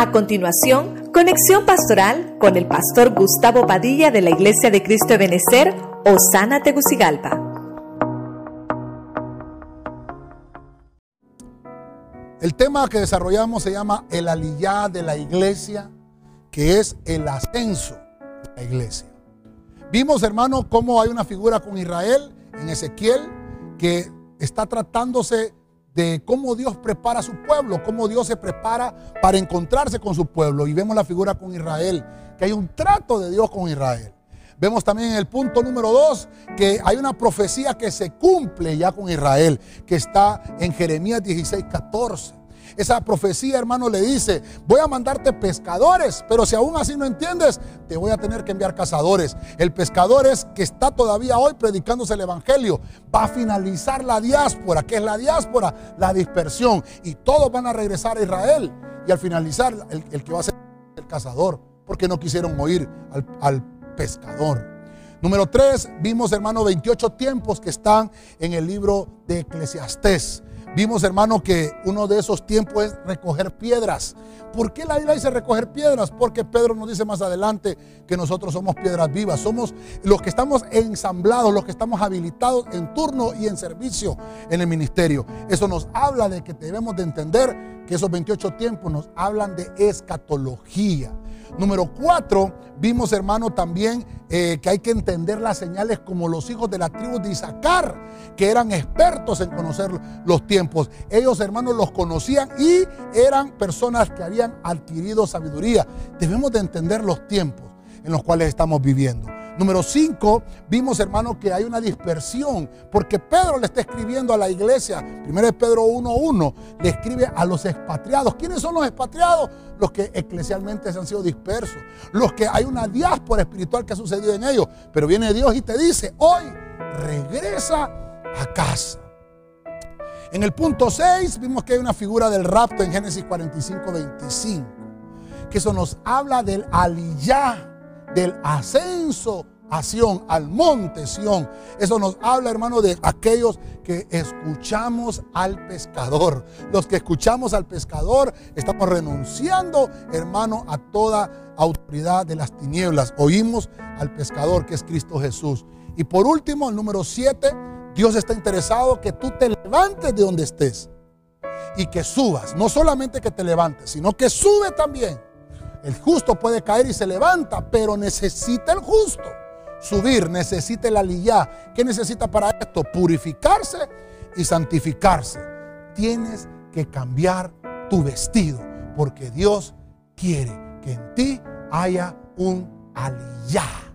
A continuación, conexión pastoral con el pastor Gustavo Padilla de la Iglesia de Cristo de Benecer, Osana Tegucigalpa. El tema que desarrollamos se llama el aliyá de la iglesia, que es el ascenso de la iglesia. Vimos, hermano, cómo hay una figura con Israel en Ezequiel que está tratándose de cómo Dios prepara a su pueblo, cómo Dios se prepara para encontrarse con su pueblo. Y vemos la figura con Israel, que hay un trato de Dios con Israel. Vemos también en el punto número dos que hay una profecía que se cumple ya con Israel, que está en Jeremías 16, 14. Esa profecía, hermano, le dice, voy a mandarte pescadores, pero si aún así no entiendes, te voy a tener que enviar cazadores. El pescador es que está todavía hoy predicándose el Evangelio. Va a finalizar la diáspora. ¿Qué es la diáspora? La dispersión. Y todos van a regresar a Israel. Y al finalizar, el, que va a ser el cazador, porque no quisieron oír al, pescador. Número 3, vimos hermano 28 tiempos que están en el libro de Eclesiastés. Vimos, hermano, que uno de esos tiempos es recoger piedras. ¿Por qué la Biblia dice recoger piedras? Porque Pedro nos dice más adelante que nosotros somos piedras vivas. Somos los que estamos ensamblados, los que estamos habilitados en turno y en servicio en el ministerio. Eso nos habla de que debemos de entender que esos 28 tiempos nos hablan de escatología. Número cuatro, vimos hermano también eh, que hay que entender las señales como los hijos de la tribu de Isaacar, que eran expertos en conocer los tiempos. Ellos hermanos los conocían y eran personas que habían adquirido sabiduría. Debemos de entender los tiempos en los cuales estamos viviendo. Número 5, vimos hermano que hay una dispersión, porque Pedro le está escribiendo a la iglesia, primero es Pedro 1.1, le escribe a los expatriados. ¿Quiénes son los expatriados? Los que eclesialmente se han sido dispersos, los que hay una diáspora espiritual que ha sucedido en ellos. Pero viene Dios y te dice, hoy regresa a casa. En el punto 6 vimos que hay una figura del rapto en Génesis 45, 25, que eso nos habla del aliyah del ascenso a Sión, al monte Sión. Eso nos habla, hermano, de aquellos que escuchamos al pescador. Los que escuchamos al pescador estamos renunciando, hermano, a toda autoridad de las tinieblas. Oímos al pescador que es Cristo Jesús. Y por último, el número 7, Dios está interesado que tú te levantes de donde estés y que subas. No solamente que te levantes, sino que sube también el justo puede caer y se levanta, pero necesita el justo subir, necesita el aliyá. ¿Qué necesita para esto? Purificarse y santificarse. Tienes que cambiar tu vestido, porque Dios quiere que en ti haya un aliyá.